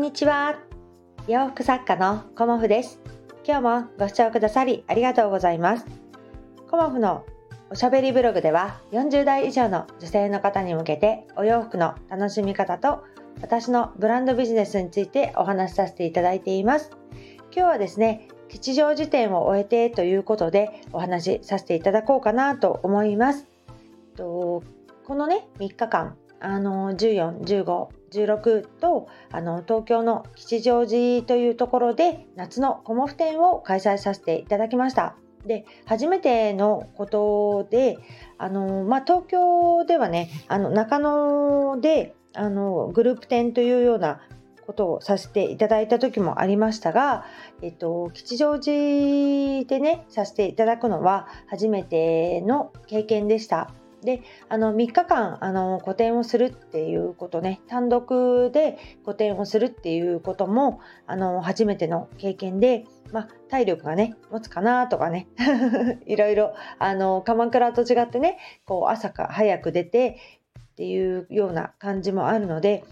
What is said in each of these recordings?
んにちは。洋服作家のコモフです。今日もご視聴くださりありがとうございます。コモフのおしゃべりブログでは40代以上の女性の方に向けてお洋服の楽しみ方と私のブランドビジネスについてお話しさせていただいています。今日はですね、吉祥寺店を終えてということでお話しさせていただこうかなと思います。とこのね、3日間、あの14、15、16とあの東京の吉祥寺というところで夏のコモフ展を開催させていただきました。で初めてのことであの、まあ、東京ではねあの中野であのグループ展というようなことをさせていただいた時もありましたが、えっと、吉祥寺でねさせていただくのは初めての経験でした。であの3日間あの個展をするっていうことね単独で個展をするっていうこともあの初めての経験で、ま、体力がね持つかなとかね いろいろあの鎌倉と違ってねこう朝か早く出てっていうような感じもあるので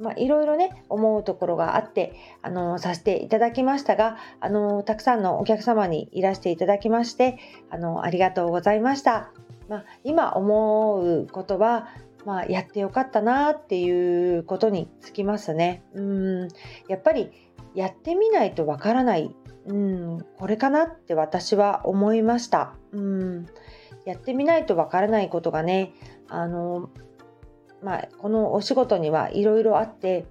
まあ、いろいろね思うところがあってあのさせていただきましたがあのたくさんのお客様にいらしていただきましてあのありがとうございました。まあ、今思うことは、まあ、やってよかったなっていうことにつきますね。うんやっぱりやってみないとわからない、うん、これかなって私は思いました。うんやってみないとわからないことがねあの、まあ、このお仕事にはいろいろあって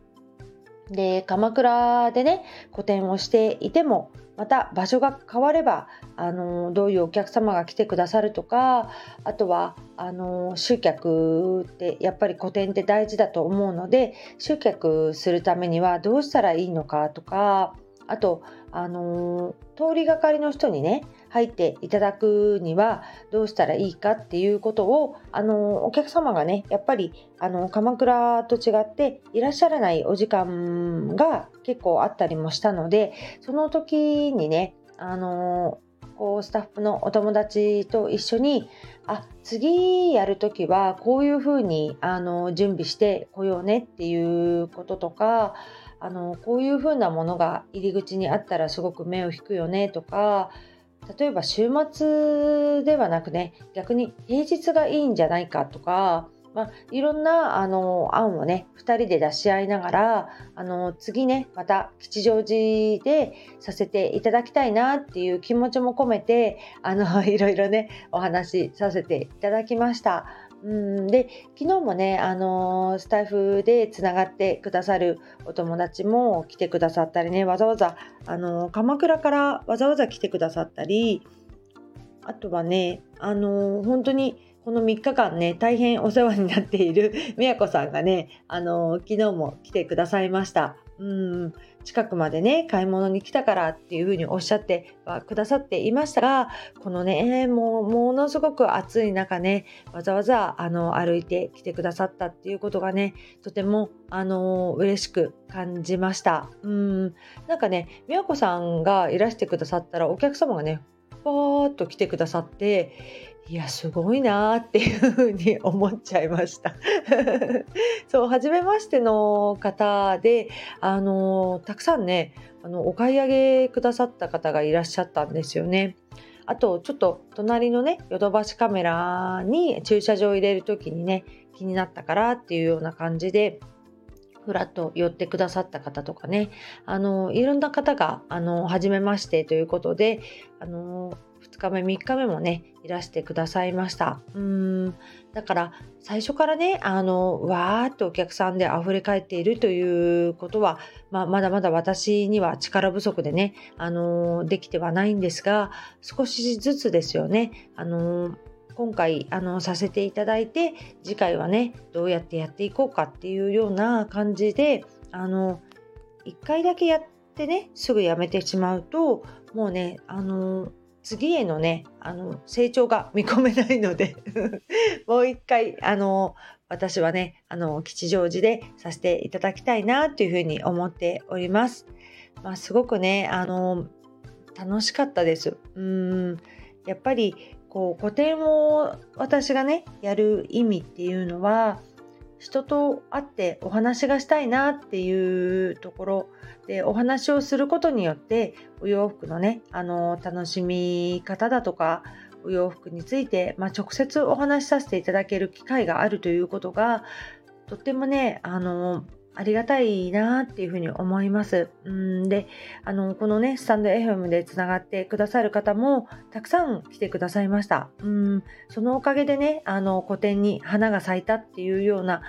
で鎌倉でね個展をしていてもまた場所が変わればあのどういうお客様が来てくださるとかあとはあの集客ってやっぱり個展って大事だと思うので集客するためにはどうしたらいいのかとかあとあの通りがかりの人にね入っていただくにはどうしたらいいかっていうことをあのお客様がねやっぱりあの鎌倉と違っていらっしゃらないお時間が結構あったりもしたのでその時にねあのこうスタッフのお友達と一緒にあ次やる時はこういうふうにあの準備してこようねっていうこととかあのこういうふうなものが入り口にあったらすごく目を引くよねとか例えば週末ではなくね逆に平日がいいんじゃないかとか、まあ、いろんなあの案をね2人で出し合いながらあの次ねまた吉祥寺でさせていただきたいなっていう気持ちも込めてあの いろいろねお話しさせていただきました。うんで昨日もね、あのー、スタイフでつながってくださるお友達も来てくださったりねわざわざ、あのー、鎌倉からわざわざ来てくださったりあとはね、あのー、本当にこの3日間ね大変お世話になっているみやこさんがね、あの昨日も来てくださいました。うん近くまでね買い物に来たからっていうふうにおっしゃってはくださっていましたがこのねもうものすごく暑い中ねわざわざあの歩いてきてくださったっていうことがねとてもあの嬉しく感じました。うん。なんかね美和子さんがいらしてくださったらお客様がねパーッと来てくださっていやすごいなっていうふうに思っちゃいました そう初めましての方であのたくさんねあのお買い上げくださった方がいらっしゃったんですよね。あとちょっと隣のねヨドバシカメラに駐車場入れる時にね気になったからっていうような感じでふらっと寄ってくださった方とかねあのいろんな方があの初めましてということであの2日目3日目もねいらしてくださいました。うん。だから最初からねあのわーっとお客さんで溢れ返っているということは、まあ、まだまだ私には力不足でねあのできてはないんですが少しずつですよね。あの今回あのさせていただいて次回はねどうやってやっていこうかっていうような感じであの1回だけやってねすぐやめてしまうともうねあの次へのねあの成長が見込めないので もう一回あの私はねあの吉祥寺でさせていただきたいなというふうに思っております。まあ、すごくねあの楽しかったです。うんやっぱりこう個展を私がねやる意味っていうのは人と会ってお話がしたいなっていうところでお話をすることによってお洋服のねあの楽しみ方だとかお洋服について、まあ、直接お話しさせていただける機会があるということがとってもねあのありがたいなっていうふうに思います。うんであのこのねスタンド FM でつながってくださる方もたくさん来てくださいました。うんそのおかげでねあの個展に花が咲いたっていうような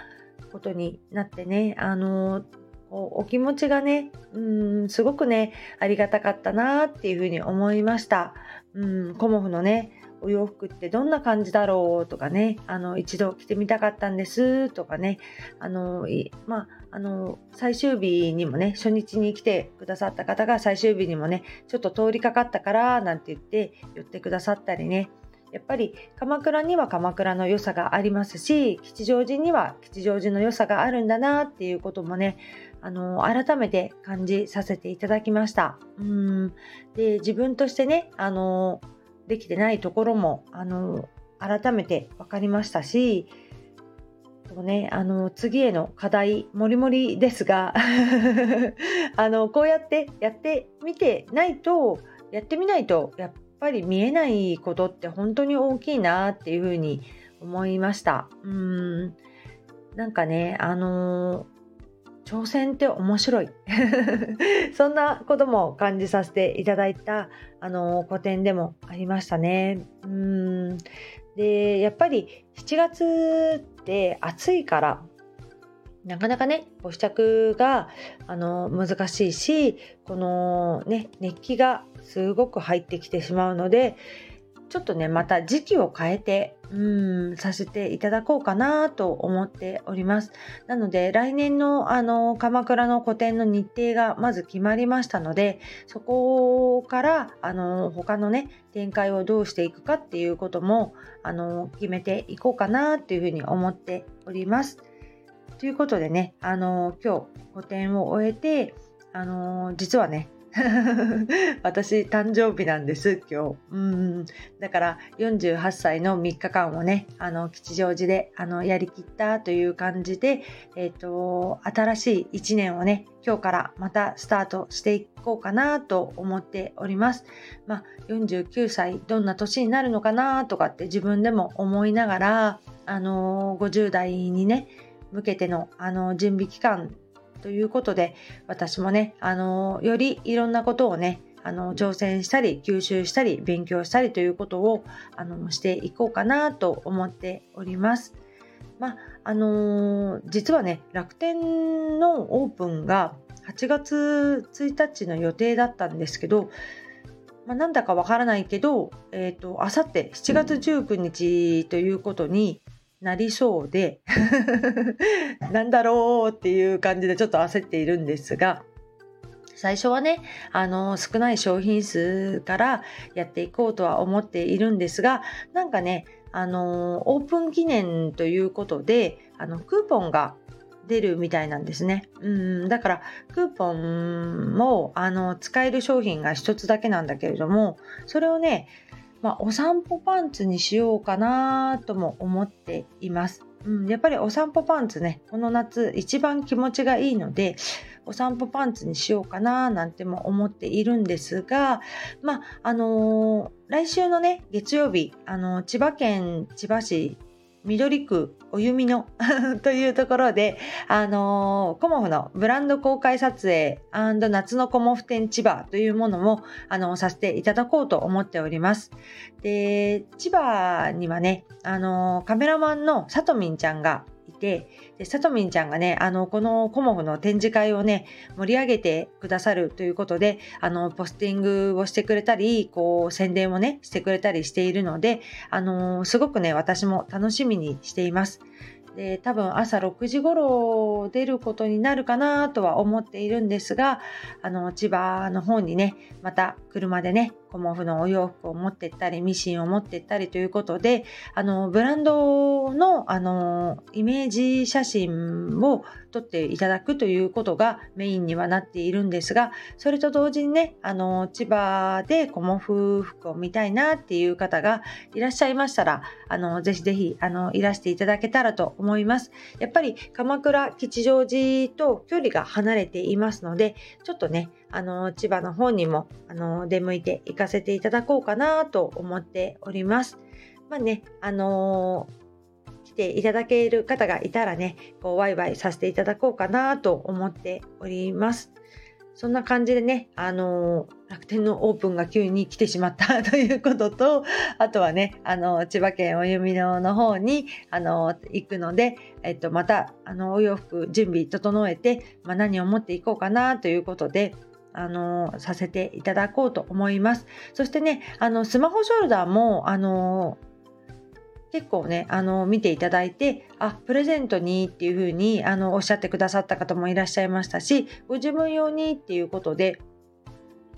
ことになってねあのお気持ちがねうんすごくねありがたかったなっていうふうに思いました。うんコモフのねお洋服ってどんな感じだろうとかね、あの、一度着てみたかったんですとかね、あの、まあ、あの、最終日にもね、初日に来てくださった方が最終日にもね、ちょっと通りかかったから、なんて言って寄ってくださったりね、やっぱり鎌倉には鎌倉の良さがありますし吉祥寺には吉祥寺の良さがあるんだなっていうこともねあの改めて感じさせていただきました。うん。で自分としてねあのできてないところもあの改めて分かりましたしそうね、あの次への課題もりもりですが あのこうやってやってみてないとやってみないとやっぱり見えないことって本当に大きいなっていうふうに思いました。うんなんかねあの挑戦って面白い そんなことも感じさせていただいたあの個展でもありましたね。うんでやっぱり7月で暑いから。なかなかねご試着があの難しいしこのね熱気がすごく入ってきてしまうのでちょっとねまた時期を変えてうんさせていただこうかなと思っております。なので来年のあの鎌倉の個展の日程がまず決まりましたのでそこからあの他のね展開をどうしていくかっていうこともあの決めていこうかなっていうふうに思っております。ということでねあの今日個展を終えてあの実はね 私誕生日なんです今日うんだから48歳の3日間をねあの吉祥寺であのやりきったという感じで、えーと、新しい1年をね今日からまたスタートしていこうかなと思っております。まあ、49歳どんな年になるのかなとかって自分でも思いながら、あの50代にね向けてのあの準備期間ということで私もねあのよりいろんなことをねあの挑戦したり吸収したり勉強したりということをあのしていこうかなと思っております。まああのー、実はね楽天のオープンが8月1日の予定だったんですけど、まあ、なんだかわからないけど、えーと、あさって7月19日ということになりそうで なんだろうっていう感じでちょっと焦っているんですが最初はねあの少ない商品数からやっていこうとは思っているんですがなんかねあのオープン記念ということであのクーポンが出るみたいなんですね。うんだからクーポンもあの使える商品が1つだけなんだけれどもそれをねまあ、お散歩パンツにしようかなとも思っています。うん、やっぱりお散歩パンツね、この夏一番気持ちがいいので、お散歩パンツにしようかななんても思っているんですが、まあ、あのー、来週のね、月曜日、あのー、千葉県千葉市緑区お弓の というところで、あのー、コモフのブランド公開撮影夏のコモフ展千葉というものも、あのー、させていただこうと思っております。で、千葉にはね、あのー、カメラマンのさとみんちゃんがて、でさとみんちゃんがね、あの、このコモフの展示会をね、盛り上げてくださるということで、あの、ポスティングをしてくれたり、こう、宣伝をね、してくれたりしているので、あの、すごくね、私も楽しみにしています。で多分朝6時頃出ることになるかなとは思っているんですがあの千葉の方にねまた車でねコモフのお洋服を持ってったりミシンを持ってったりということであのブランドのあのイメージ写真を撮っていただくということがメインにはなっているんですがそれと同時にねあの千葉でコモフ服を見たいなっていう方がいらっしゃいましたらあのぜひぜひあのいらしていただけたらと思います。やっぱり鎌倉吉祥寺と距離が離れていますのでちょっとねあの千葉の方にもあの出向いて行かせていただこうかなと思っております。まあね、あのー、来ていただける方がいたらね、こうワイワイさせていただこうかなと思っております。そんな感じでね、あのー、楽天のオープンが急に来てしまったということと、あとはね、あのー、千葉県お弓野の方に、あのー、行くので、えっと、また、あの、お洋服準備整えて、まあ、何を持っていこうかなということで、あのさせていただこうと思います。そしてね、あのスマホショルダーもあの結構ね、あの見ていただいて、あ、プレゼントにっていうふうにあのおっしゃってくださった方もいらっしゃいましたし、ご自分用にっていうことで、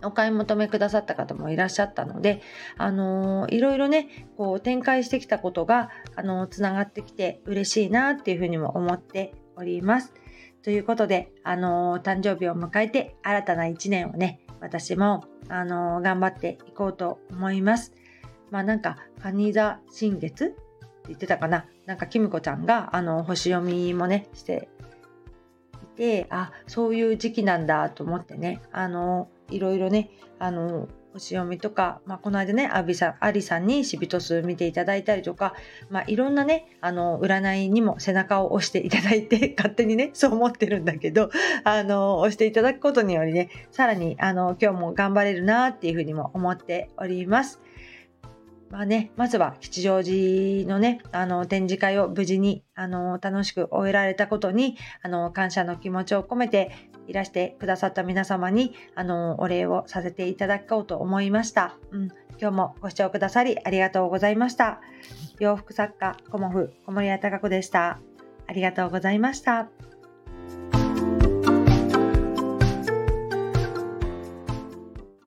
お買い求めくださった方もいらっしゃったので、あのいろいろね、こう展開してきたことが、あのつながってきて嬉しいなっていうふうにも思っております。ということで、あのー、誕生日を迎えて新たな1年をね、私も、あのー、頑張っていこうと思います。まあなんか、蟹座新月って言ってたかな。なんか、きむこちゃんが、あの、星読みもね、していて、あ、そういう時期なんだと思ってね、あのー、いろいろね、あの星読みとか、まあ、この間ね、アビさん、アリさんにシビトス見ていただいたりとか、まあ、いろんなね、あの、占いにも背中を押していただいて、勝手にね、そう思ってるんだけど、あの、押していただくことによりね、さらに、あの、今日も頑張れるなっていうふうにも思っております。まあね、まずは吉祥寺のね、あの、展示会を無事に、あの、楽しく終えられたことに、あの、感謝の気持ちを込めて、いらしてくださった皆様に、あの、お礼をさせていただこうと思いました。うん、今日もご視聴くださりありがとうございました。洋服作家、コモフ、小森屋隆子でした。ありがとうございました。